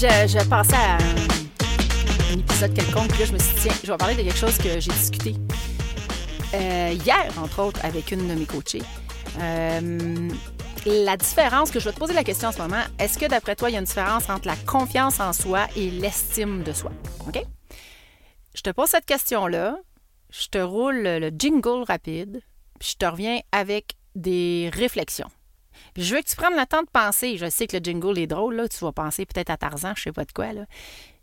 je, je à un, un épisode quelconque, puis là, je me suis dit, tiens, je vais parler de quelque chose que j'ai discuté euh, hier, entre autres, avec une de mes coachées. Euh, la différence, que je vais te poser la question en ce moment, est-ce que d'après toi, il y a une différence entre la confiance en soi et l'estime de soi? OK? Je te pose cette question-là, je te roule le jingle rapide, puis je te reviens avec des réflexions. Je veux que tu prennes le temps de penser. Je sais que le jingle est drôle, là. tu vas penser peut-être à Tarzan, je sais pas de quoi. Là.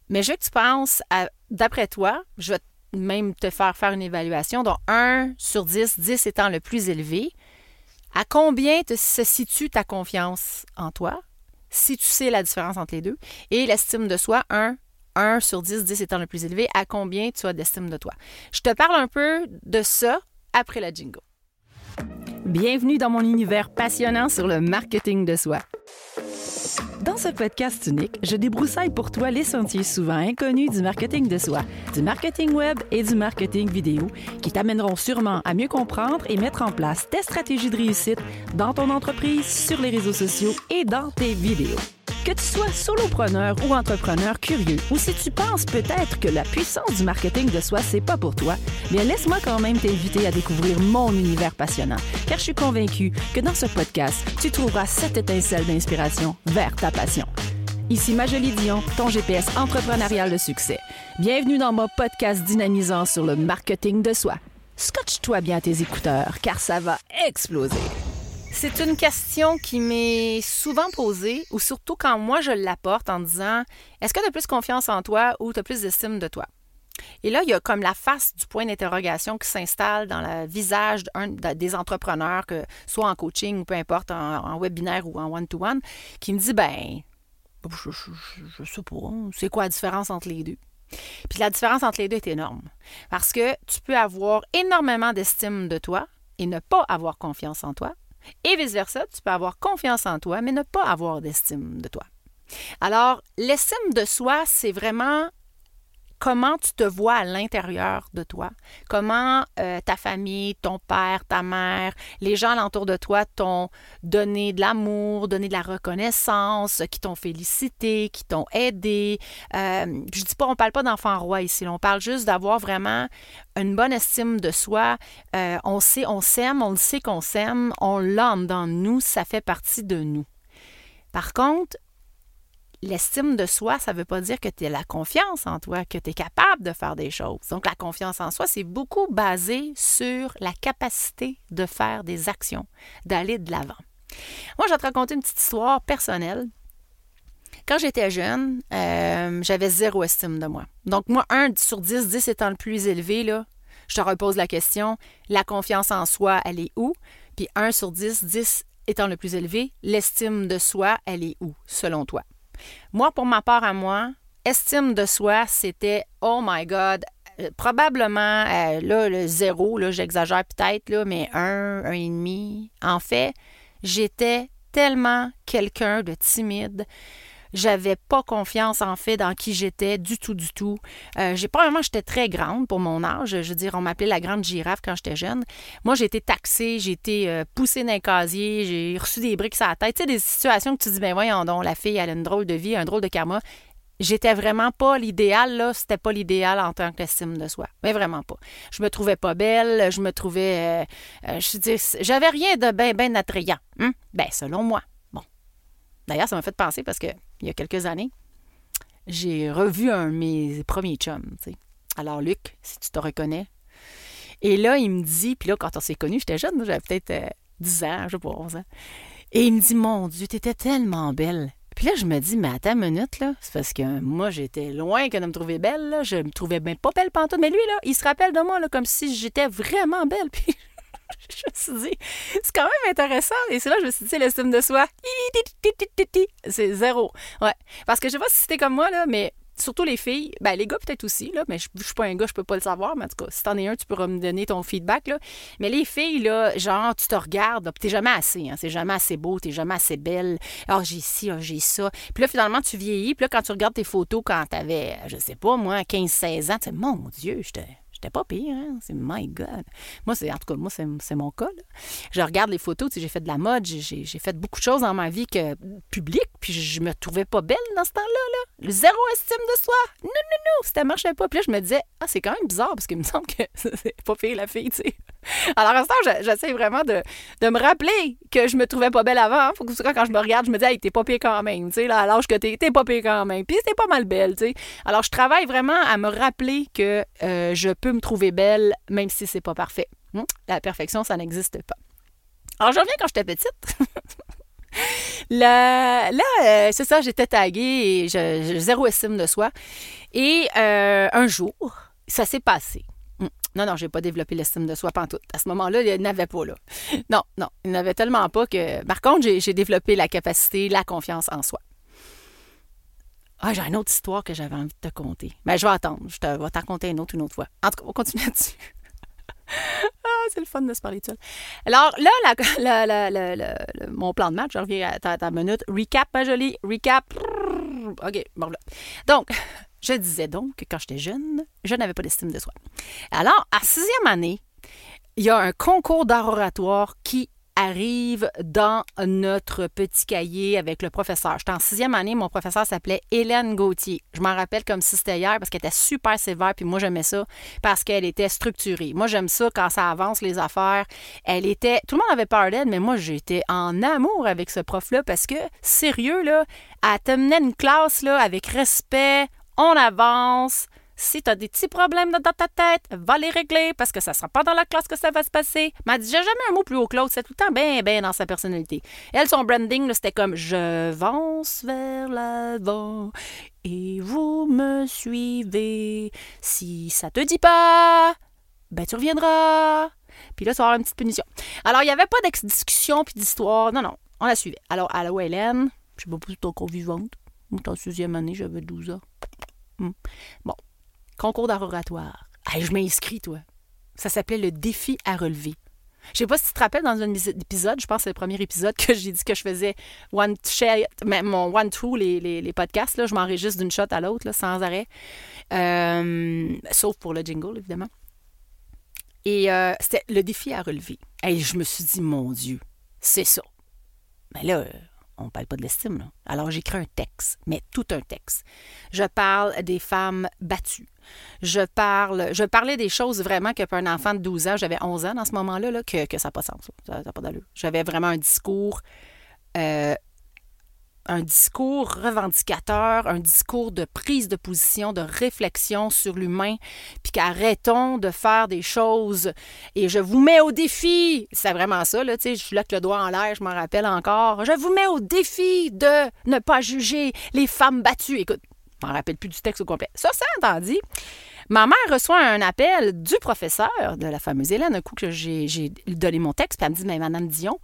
Mais je veux que tu penses, d'après toi, je vais même te faire faire une évaluation, dont 1 sur 10, 10 étant le plus élevé. À combien te, se situe ta confiance en toi, si tu sais la différence entre les deux, et l'estime de soi, 1 1 sur 10, 10 étant le plus élevé, à combien tu as d'estime de toi. Je te parle un peu de ça après la jingle. Bienvenue dans mon univers passionnant sur le marketing de soi. Dans ce podcast unique, je débroussaille pour toi les sentiers souvent inconnus du marketing de soi, du marketing web et du marketing vidéo qui t'amèneront sûrement à mieux comprendre et mettre en place tes stratégies de réussite dans ton entreprise, sur les réseaux sociaux et dans tes vidéos. Que tu sois solopreneur ou entrepreneur curieux, ou si tu penses peut-être que la puissance du marketing de soi, c'est pas pour toi, bien laisse-moi quand même t'inviter à découvrir mon univers passionnant, car je suis convaincue que dans ce podcast, tu trouveras cette étincelle d'inspiration vers ta passion. Ici Majolie Dion, ton GPS entrepreneurial de succès. Bienvenue dans mon podcast dynamisant sur le marketing de soi. Scotche-toi bien tes écouteurs, car ça va exploser. C'est une question qui m'est souvent posée, ou surtout quand moi je l'apporte en disant Est-ce que tu as plus confiance en toi ou tu as plus d'estime de toi? Et là, il y a comme la face du point d'interrogation qui s'installe dans le visage des entrepreneurs, que soit en coaching ou peu importe, en, webinaire ou en one-to-one, qui me dit ben, je, je, sais pas, c'est quoi la différence entre les deux? Puis la différence entre les deux est énorme. Parce que tu peux avoir énormément d'estime de toi et ne pas avoir confiance en toi. Et vice-versa, tu peux avoir confiance en toi, mais ne pas avoir d'estime de toi. Alors, l'estime de soi, c'est vraiment comment tu te vois à l'intérieur de toi, comment euh, ta famille, ton père, ta mère, les gens alentour de toi t'ont donné de l'amour, donné de la reconnaissance, qui t'ont félicité, qui t'ont aidé? Euh, je dis pas, on parle pas d'enfant roi ici, on parle juste d'avoir vraiment une bonne estime de soi. Euh, on sait, on s'aime, on le sait qu'on s'aime, on l'a dans nous, ça fait partie de nous. Par contre, l'estime de soi, ça ne veut pas dire que tu as la confiance en toi, que tu es capable de faire des choses. Donc, la confiance en soi, c'est beaucoup basé sur la capacité de faire des actions, d'aller de l'avant. Moi, je vais te raconter une petite histoire personnelle. Quand j'étais jeune, euh, j'avais zéro estime de moi. Donc, moi, 1 sur 10, 10 étant le plus élevé, je te repose la question, la confiance en soi, elle est où? Puis 1 sur 10, 10 étant le plus élevé, l'estime de soi, elle est où, selon toi? Moi, pour ma part à moi, estime de soi, c'était oh my God, euh, probablement euh, là, le zéro, là, j'exagère peut-être, là, mais un, un et demi. En fait, j'étais tellement quelqu'un de timide. J'avais pas confiance en fait dans qui j'étais du tout, du tout. Euh, j'ai probablement j'étais très grande pour mon âge. Je veux dire, on m'appelait la grande girafe quand j'étais jeune. Moi, j'ai été taxée, j'ai été euh, poussée d'un casier, j'ai reçu des briques sur la tête. Tu sais, des situations que tu dis, ben voyons donc, la fille, elle a une drôle de vie, un drôle de karma j'étais vraiment pas l'idéal, là. C'était pas l'idéal en tant qu'estime de soi. Mais vraiment pas. Je me trouvais pas belle, je me trouvais. Euh, je dis, j'avais rien de bien, bien attrayant. Hein? Ben, selon moi. Bon. D'ailleurs, ça m'a fait penser parce que il y a quelques années, j'ai revu un de mes premiers chums. Alors, Luc, si tu te reconnais. Et là, il me dit, puis là, quand on s'est connus, j'étais jeune, j'avais peut-être 10 euh, ans, je sais pas, 11 ans. Et il me dit, mon Dieu, t'étais tellement belle. Puis là, je me dis, mais attends une minute, là. C'est parce que moi, j'étais loin que de me trouver belle, là. Je me trouvais bien pas belle pantoute. Mais lui, là, il se rappelle de moi, là, comme si j'étais vraiment belle. Puis je me suis dit, c'est quand même intéressant. Et c'est là que je me suis dit, l'estime de soi, c'est zéro. Ouais. Parce que je sais pas si c'était comme moi, là, mais surtout les filles, ben les gars peut-être aussi, là, mais je, ne suis pas un gars, je peux pas le savoir, mais en tout cas, si t'en es un, tu pourras me donner ton feedback, là. Mais les filles, là, genre, tu te regardes, t'es jamais assez, hein, c'est jamais assez beau, t'es jamais assez belle, ah, j'ai ci, ah, j'ai ça. Puis là, finalement, tu vieillis, puis là, quand tu regardes tes photos quand t'avais, je sais pas, moi, 15-16 ans, tu sais, mon Dieu, j'étais pas pire, hein? C'est my God. Moi, c'est, en tout cas, moi, c'est, mon cas. Je regarde les photos, j'ai fait de la mode, j'ai, fait beaucoup de choses dans ma vie que, publique, puis je me trouvais pas belle dans ce temps-là. Là. Zéro estime de soi. Non, non, non, ça marchait pas. Puis là, je me disais, ah, c'est quand même bizarre, parce qu'il me semble que c'est pas pire la fille, tu sais. Alors, à ce temps, j'essaie vraiment de, me rappeler que je me trouvais pas belle avant. Faut que quand je me regarde, je me dis, hey, t'es pas pire quand même. Tu sais, là, à l'âge que t'es, t'es pas pire quand même. Puis t'es pas mal belle, tu sais. Alors, je travaille vraiment à me rappeler que euh, je peux me trouver belle, même si c'est pas parfait. Hmm? La perfection, ça n'existe pas. Alors, je reviens quand j'étais petite. là, là euh, c'est ça, j'étais taguée et zéro estime de soi. Et euh, un jour, ça s'est passé. Non, non, j'ai pas développé l'estime de soi tout. À ce moment-là, il n'avait pas, là. Non, non, il n'avait tellement pas que. Par contre, j'ai développé la capacité, la confiance en soi. Ah, j'ai une autre histoire que j'avais envie de te conter. Mais ben, je vais attendre. Je te, vais t'en raconter une autre une autre fois. En tout cas, on continue là-dessus. ah, c'est le fun de se parler de ça. Alors là, mon plan de match, je reviens à ta, minute. Recap, ma jolie. Recap. OK, bon là. Donc, je disais donc que quand j'étais jeune, je n'avais pas d'estime de soi. Alors, à sixième année, il y a un concours d'art oratoire qui arrive dans notre petit cahier avec le professeur. J'étais en sixième année, mon professeur s'appelait Hélène Gauthier. Je m'en rappelle comme si c'était hier parce qu'elle était super sévère, puis moi j'aimais ça parce qu'elle était structurée. Moi j'aime ça quand ça avance les affaires. Elle était, tout le monde avait peur d'elle, mais moi j'étais en amour avec ce prof-là parce que, sérieux, là, elle te une classe avec respect, on avance. Si tu as des petits problèmes dans ta tête, va les régler parce que ça ne sera pas dans la classe que ça va se passer. Mais dit, j'ai jamais un mot plus haut que l'autre. C'est tout le temps bien, bien dans sa personnalité. Elle, son branding, c'était comme Je avance vers l'avant et vous me suivez. Si ça te dit pas, ben tu reviendras. Puis là, tu vas avoir une petite punition. Alors, il n'y avait pas d'ex-discussion puis d'histoire. Non, non, on la suivait. Alors, allô, Hélène. Je suis pas plus encore vivante. Sixième année, j'avais 12 ans. Hmm. Bon. Concours d'art oratoire. je m'inscris, toi. Ça s'appelait le défi à relever. Je sais pas si tu te rappelles dans un épisode, je pense que c'est le premier épisode que j'ai dit que je faisais one shot, mon one two les, les, podcasts, là, je m'enregistre d'une shot à l'autre, sans arrêt. Euh, sauf pour le jingle, évidemment. Et euh, c'était le défi à relever. Et je me suis dit, mon Dieu, c'est ça. Mais là, on ne parle pas de l'estime. Alors j'écris un texte, mais tout un texte. Je parle des femmes battues. Je parle, je parlais des choses vraiment que pour un enfant de 12 ans, j'avais 11 ans dans ce moment-là, là, que, que ça n'a pas de sens. Ça n'a pas d'allure. J'avais vraiment un discours euh, un discours revendicateur, un discours de prise de position, de réflexion sur l'humain, puis qu'arrêtons de faire des choses et je vous mets au défi. C'est vraiment ça, là, tu sais, je suis là le doigt en l'air, je m'en rappelle encore. Je vous mets au défi de ne pas juger les femmes battues. Écoute, je m'en rappelle plus du texte au complet. Ça, ça, entendu. Ma mère reçoit un appel du professeur de la fameuse Hélène, un coup que j'ai donné mon texte, puis elle me dit, mais Madame Dion,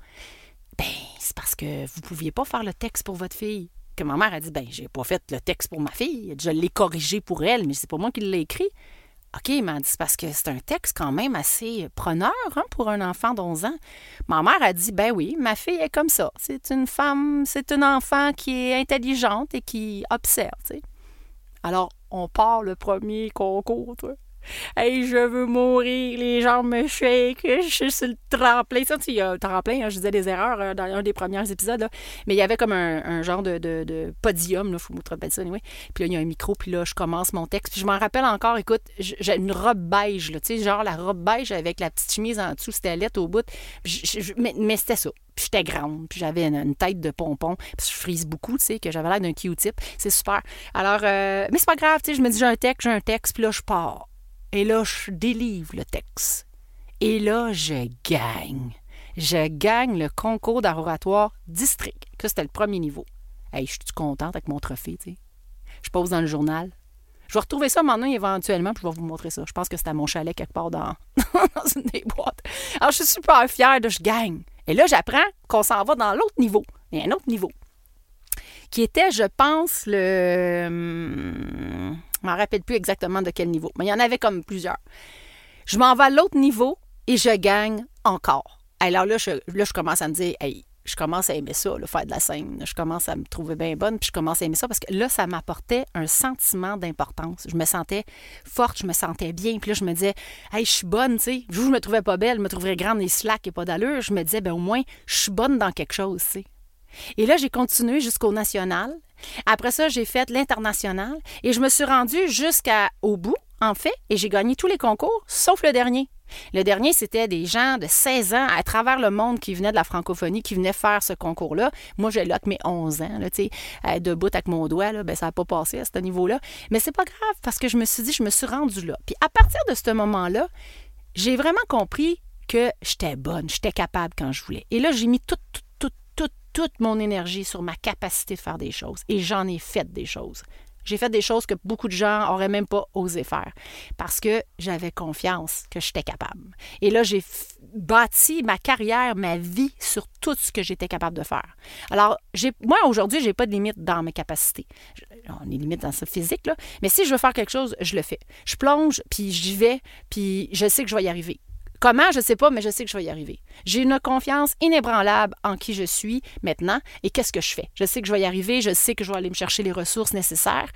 ben, c'est parce que vous ne pouviez pas faire le texte pour votre fille. Que ma mère a dit, ben, j'ai pas fait le texte pour ma fille. Je l'ai corrigé pour elle, mais c'est pas moi qui l'ai écrit. OK, m'a dit, c'est parce que c'est un texte quand même assez preneur hein, pour un enfant d'11 ans. Ma mère a dit, ben oui, ma fille est comme ça. C'est une femme, c'est une enfant qui est intelligente et qui observe. Alors, on part le premier concours, toi. Hey, je veux mourir, les gens me shake, je suis sur le tremplin. Ça, il y a un tremplin, hein, je disais des erreurs euh, dans un des premiers épisodes, mais il y avait comme un, genre de, de, podium, il faut me tromper ça, anyway. Puis là, il y a un micro, puis là, je commence mon texte. Puis je m'en rappelle encore, écoute, j'ai une robe beige, tu sais, genre la robe beige avec la petite chemise en dessous, c'était lettre au bout. mais, c'était ça. Puis j'étais grande, puis j'avais une, tête de pompon, puis je frise beaucoup, tu sais, que j'avais l'air d'un Q-tip. C'est super. Alors, euh, mais c'est pas grave, tu sais, je me dis, j'ai un texte, j'ai un texte, puis là, je pars. Et là, je délivre le texte. Et là, je gagne. Je gagne le concours d'oratoire district, que c'était le premier niveau. Hey, je suis contente avec mon trophée, tu sais? Je pose dans le journal. Je vais retrouver ça maintenant éventuellement, puis je vais vous montrer ça. Je pense que c'était à mon chalet quelque part dans, dans une des boîtes. Alors, je suis super fière de je gagne. Et là, j'apprends qu'on s'en va dans l'autre niveau. Il y a un autre niveau. Qui était, je pense, le. Je m'en rappelle plus exactement de quel niveau, mais il y en avait comme plusieurs. Je m'en vais à l'autre niveau et je gagne encore. Alors là je, là, je commence à me dire, hey, je commence à aimer ça, le faire de la scène. Je commence à me trouver bien bonne, puis je commence à aimer ça parce que là, ça m'apportait un sentiment d'importance. Je me sentais forte, je me sentais bien. Puis là, je me disais, hey, je suis bonne, tu sais. Je me trouvais pas belle, je me trouverais grande et slack et pas d'allure. Je me disais, ben au moins, je suis bonne dans quelque chose, tu sais. Et là, j'ai continué jusqu'au national. Après ça, j'ai fait l'international et je me suis rendue jusqu'au bout, en fait, et j'ai gagné tous les concours, sauf le dernier. Le dernier, c'était des gens de 16 ans à travers le monde qui venaient de la francophonie, qui venaient faire ce concours-là. Moi, j'ai là mes 11 ans, debout avec mon doigt, là, ben, ça n'a pas passé à ce niveau-là. Mais c'est pas grave parce que je me suis dit, je me suis rendue là. Puis à partir de ce moment-là, j'ai vraiment compris que j'étais bonne, j'étais capable quand je voulais. Et là, j'ai mis toute, toute, toute, mon énergie sur ma capacité de faire des choses. Et j'en ai fait des choses. J'ai fait des choses que beaucoup de gens n'auraient même pas osé faire parce que j'avais confiance que j'étais capable. Et là, j'ai bâti ma carrière, ma vie sur tout ce que j'étais capable de faire. Alors, moi, aujourd'hui, je n'ai pas de limite dans mes capacités. On est limite dans ce physique, là. Mais si je veux faire quelque chose, je le fais. Je plonge, puis j'y vais, puis je sais que je vais y arriver. Comment, je ne sais pas, mais je sais que je vais y arriver. J'ai une confiance inébranlable en qui je suis maintenant et qu'est-ce que je fais? Je sais que je vais y arriver, je sais que je vais aller me chercher les ressources nécessaires.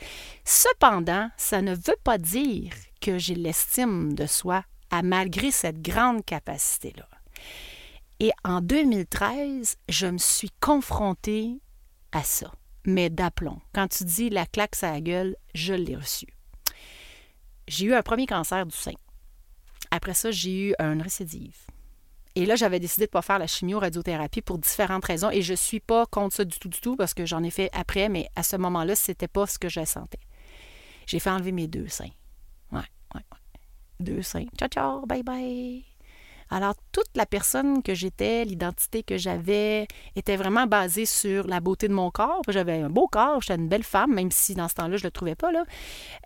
Cependant, ça ne veut pas dire que j'ai l'estime de soi à malgré cette grande capacité-là. Et en 2013, je me suis confrontée à ça, mais d'aplomb. Quand tu dis la claque à la gueule, je l'ai reçu. J'ai eu un premier cancer du sein. Après ça, j'ai eu une récidive. Et là, j'avais décidé de ne pas faire la chimio-radiothérapie pour différentes raisons. Et je ne suis pas contre ça du tout, du tout, parce que j'en ai fait après, mais à ce moment-là, ce n'était pas ce que je sentais. J'ai fait enlever mes deux seins. Ouais, ouais, ouais. Deux seins. Ciao, ciao, bye bye. Alors, toute la personne que j'étais, l'identité que j'avais, était vraiment basée sur la beauté de mon corps. J'avais un beau corps, j'étais une belle femme, même si dans ce temps-là, je ne le trouvais pas. Là.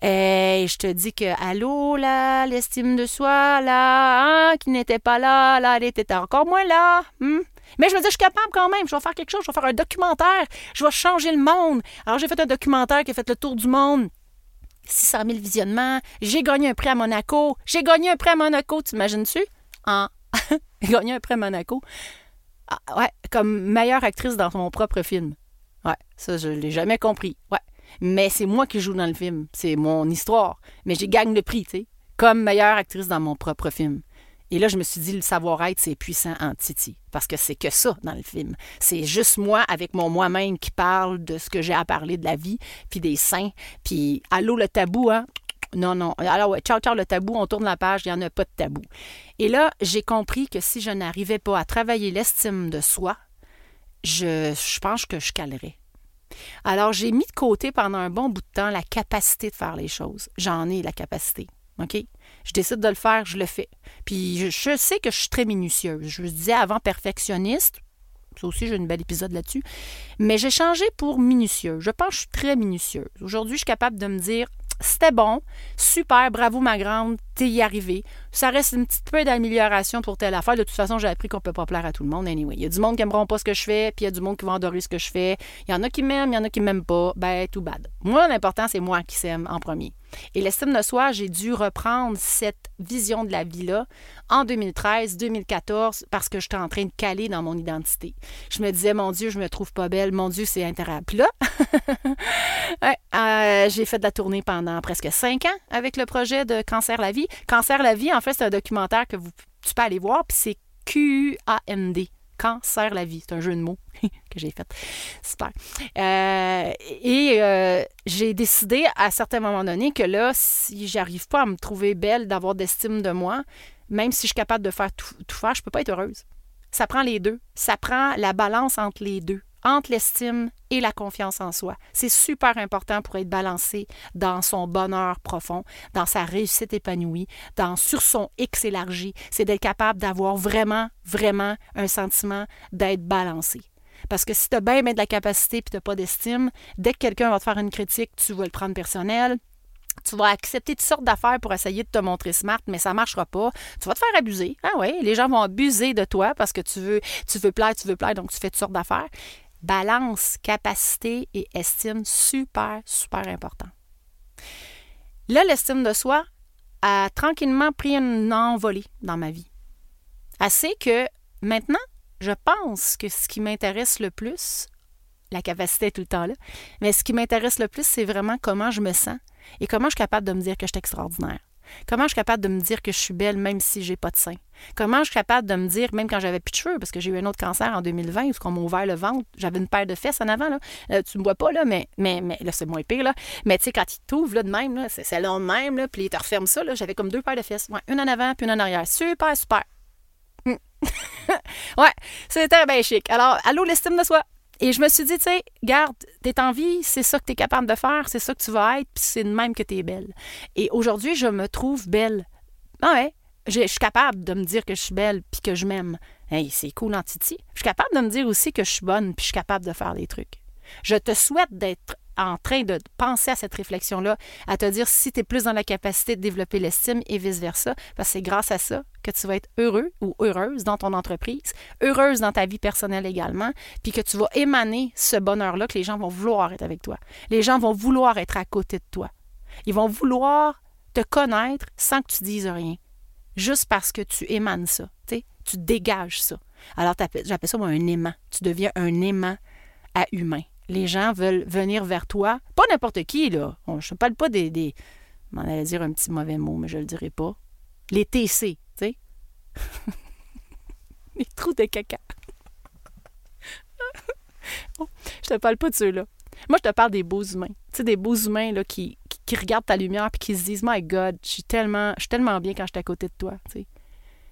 Et je te dis que, allô, là, l'estime de soi, là, hein, qui n'était pas là, là, elle était encore moins là. Hmm? Mais je me dis, je suis capable quand même, je vais faire quelque chose, je vais faire un documentaire, je vais changer le monde. Alors, j'ai fait un documentaire qui a fait le tour du monde. 600 000 visionnements. J'ai gagné un prix à Monaco. J'ai gagné un prix à Monaco, t'imagines-tu? En gagné un prix Monaco. Ah, ouais, comme meilleure actrice dans mon propre film. Ouais, ça, je l'ai jamais compris. Ouais. Mais c'est moi qui joue dans le film. C'est mon histoire. Mais j'ai gagné le prix, tu sais, comme meilleure actrice dans mon propre film. Et là, je me suis dit, le savoir-être, c'est puissant en Titi. Parce que c'est que ça dans le film. C'est juste moi avec mon moi-même qui parle de ce que j'ai à parler de la vie, puis des seins. Puis, allô, le tabou, hein? Non, non. Alors, ouais, ciao, ciao, le tabou, on tourne la page, il n'y en a pas de tabou. Et là, j'ai compris que si je n'arrivais pas à travailler l'estime de soi, je, pense que je calerais. Alors, j'ai mis de côté pendant un bon bout de temps la capacité de faire les choses. J'en ai la capacité. OK? Je décide de le faire, je le fais. Puis je, sais que je suis très minutieuse. Je vous disais avant perfectionniste. Ça aussi, j'ai un bel épisode là-dessus. Mais j'ai changé pour minutieuse. Je pense que je suis très minutieuse. Aujourd'hui, je suis capable de me dire c'était bon, super, bravo ma grande, y arrivé. Ça reste un petit peu d'amélioration pour telle affaire. De toute façon, j'ai appris qu'on peut pas plaire à tout le monde anyway. Il y a du monde qui n'aimeront pas ce que je fais, puis il y a du monde qui va adorer ce que je fais. Il y en a qui m'aiment, il y en a qui m'aiment pas. Ben, tout bad. Moi, l'important, c'est moi qui s'aime en premier. Et l'estime de soi, j'ai dû reprendre cette vision de la vie-là en 2013-2014 parce que j'étais en train de caler dans mon identité. Je me disais, mon Dieu, je me trouve pas belle, mon Dieu, c'est intéressant. Puis là, euh, j'ai fait de la tournée pendant presque cinq ans avec le projet de Cancer la vie. Cancer la vie, en fait, c'est un documentaire que tu peux aller voir, puis c'est Q-A-N-D. Cancer la vie. C'est un jeu de mots que j'ai fait. Super. Euh, et euh, j'ai décidé à un certain moment donné que là, si j'arrive pas à me trouver belle, d'avoir d'estime de moi, même si je suis capable de faire tout, tout faire, je peux pas être heureuse. Ça prend les deux. Ça prend la balance entre les deux entre l'estime et la confiance en soi. C'est super important pour être balancé dans son bonheur profond, dans sa réussite épanouie, dans sur son X élargi. C'est d'être capable d'avoir vraiment, vraiment un sentiment d'être balancé. Parce que si tu as bien, de la capacité et tu n'as pas d'estime, dès que quelqu'un va te faire une critique, tu vas le prendre personnel, tu vas accepter toutes sortes d'affaires pour essayer de te montrer smart, mais ça ne marchera pas. Tu vas te faire abuser. Ah oui, les gens vont abuser de toi parce que tu veux, tu veux plaire, tu veux plaire, donc tu fais toutes sortes d'affaires. Balance, capacité et estime, super, super important. Là, l'estime de soi a tranquillement pris une envolée dans ma vie. Assez que maintenant, je pense que ce qui m'intéresse le plus, la capacité est tout le temps là, mais ce qui m'intéresse le plus, c'est vraiment comment je me sens et comment je suis capable de me dire que je suis extraordinaire. Comment je suis capable de me dire que je suis belle même si j'ai pas de sein? Comment je suis capable de me dire, même quand j'avais plus de cheveux, parce que j'ai eu un autre cancer en 2020, où on m'a ouvert le ventre, j'avais une paire de fesses en avant, là. Euh, tu me vois pas, là, mais, mais, mais là, c'est moins pire, là. Mais tu sais, quand il t'ouvre, là, de même, là, c'est long de même, là, puis il te referme ça, là, j'avais comme deux paires de fesses. Ouais, une en avant, puis une en arrière. Super, super. Hmm. ouais, c'était bien chic. Alors, allô, l'estime de soi. Et je me suis dit, tu sais, garde, t'es en vie, c'est ça que tu es capable de faire, c'est ça que tu vas être, puis c'est de même que tu es belle. Et aujourd'hui, je me trouve belle. Ah ouais, je, suis capable de me dire que je suis belle puis que je m'aime. Hey, c'est cool en titi. Je suis capable de me dire aussi que je suis bonne puis je suis capable de faire des trucs. Je te souhaite d'être en train de penser à cette réflexion-là, à te dire si tu es plus dans la capacité de développer l'estime et vice-versa, parce que c'est grâce à ça que tu vas être heureux ou heureuse dans ton entreprise, heureuse dans ta vie personnelle également, puis que tu vas émaner ce bonheur-là, que les gens vont vouloir être avec toi. Les gens vont vouloir être à côté de toi. Ils vont vouloir te connaître sans que tu dises rien, juste parce que tu émanes ça, tu dégages ça. Alors, j'appelle ça un aimant. Tu deviens un aimant à humain les gens veulent venir vers toi. Pas n'importe qui, là. je ne parle pas des. des m'en allais dire un petit mauvais mot, mais je ne le dirai pas. Les TC, tu sais. les trous de caca. je te parle pas de ceux-là. Moi, je te parle des beaux humains. Tu sais, des beaux humains là, qui, qui, regardent ta lumière et qui se disent My God, je tellement, je suis tellement bien quand je suis à côté de toi.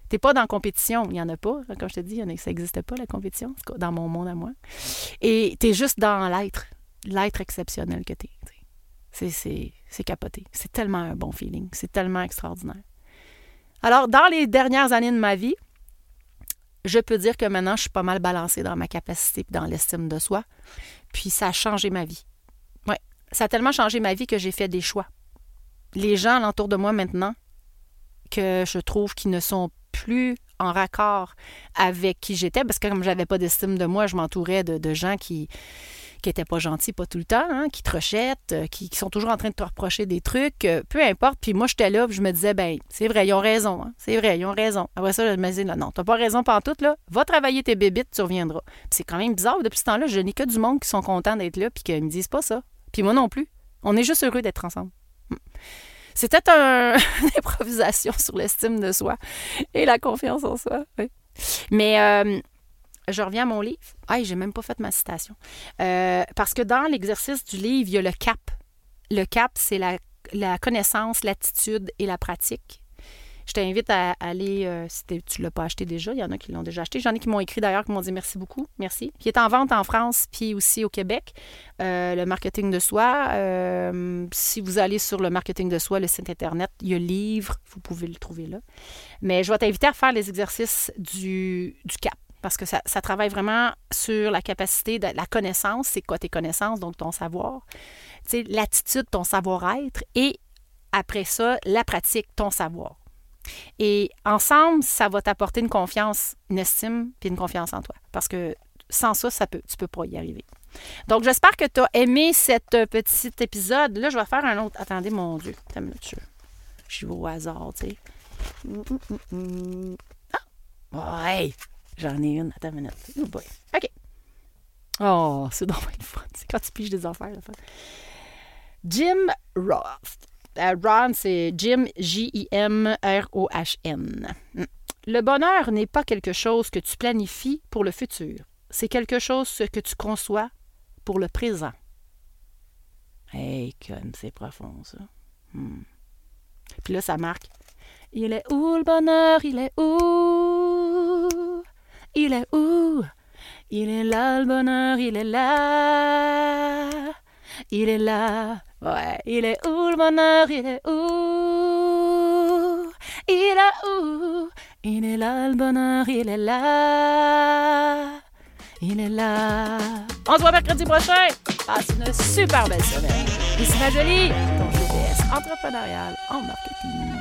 T'es pas dans la compétition. Il n'y en a pas. Comme je te dis, ça n'existait pas, la compétition, dans mon monde à moi. Et tu es juste dans l'être, l'être exceptionnel que tu es. C'est capoté. C'est tellement un bon feeling. C'est tellement extraordinaire. Alors, dans les dernières années de ma vie, je peux dire que maintenant, je suis pas mal balancée dans ma capacité et dans l'estime de soi. Puis ça a changé ma vie. Ouais, ça a tellement changé ma vie que j'ai fait des choix. Les gens alentour de moi maintenant, que je trouve qu'ils ne sont plus en raccord avec qui j'étais, parce que comme j'avais pas d'estime de moi, je m'entourais de, gens qui qui n'étaient pas gentils, pas tout le temps, hein, qui te euh, qui, sont toujours en train de te reprocher des trucs, euh, peu importe. Puis moi, j'étais là, puis je me disais, ben c'est vrai, ils ont raison, hein, c'est vrai, ils ont raison. Après ça, je me disais, non, non, t'as pas raison pendant tout, là, va travailler tes bébites, tu reviendras. c'est quand même bizarre, depuis ce temps-là, je n'ai que du monde qui sont contents d'être là, puis qui me disent pas ça. Puis moi non plus. On est juste heureux d'être ensemble. Hmm. C'était un, une improvisation sur l'estime de soi et la confiance en soi. Mais euh, je reviens à mon livre. Ah, j'ai même pas fait ma citation. Euh, parce que dans l'exercice du livre, il y a le CAP. Le CAP, c'est la, la connaissance, l'attitude et la pratique. Je t'invite à aller, euh, si tu ne l'as pas acheté déjà, il y en a qui l'ont déjà acheté. J'en ai qui m'ont écrit d'ailleurs, qui m'ont dit merci beaucoup, merci. Qui est en vente en France, puis aussi au Québec. Euh, le marketing de soi. Euh, si vous allez sur le marketing de soi, le site Internet, il y a livre, vous pouvez le trouver là. Mais je vais t'inviter à faire les exercices du, CAP parce que ça, ça, travaille vraiment sur la capacité de la connaissance, c'est quoi tes connaissances, donc ton savoir, l'attitude, ton savoir-être, et après ça, la pratique, ton savoir. Et ensemble, ça va t'apporter une confiance, une estime, puis une confiance en toi. Parce que sans ça, ça peut, tu ne peux pas y arriver. Donc, j'espère que tu as aimé cet euh, petit épisode. Là, je vais faire un autre. Attendez, mon Dieu. Je, suis au hasard, tu sais. Ah! Ouais! J'en ai une. Attends une minute. Oh boy. OK. Oh, c'est donc une fun. C'est quand tu piges des affaires, la Jim Roth. Euh, Ron, c'est Jim, J-I-M-R-O-H-N. Hmm. Le bonheur n'est pas quelque chose que tu planifies pour le futur. C'est quelque chose que tu conçois pour le présent. Hey, comme c'est profond, ça. Hmm. Puis là, ça marque. Il est où le bonheur? Il est où? Il est où? Il est là, le bonheur, il est là. Il est là. Ouais, il est où le bonheur? Il est où? Il est où? Il est là le bonheur, il est là. Il est là. On se voit mercredi prochain. Passe une super belle semaine. Ici ma jolie, ton GPS entrepreneurial en marketing.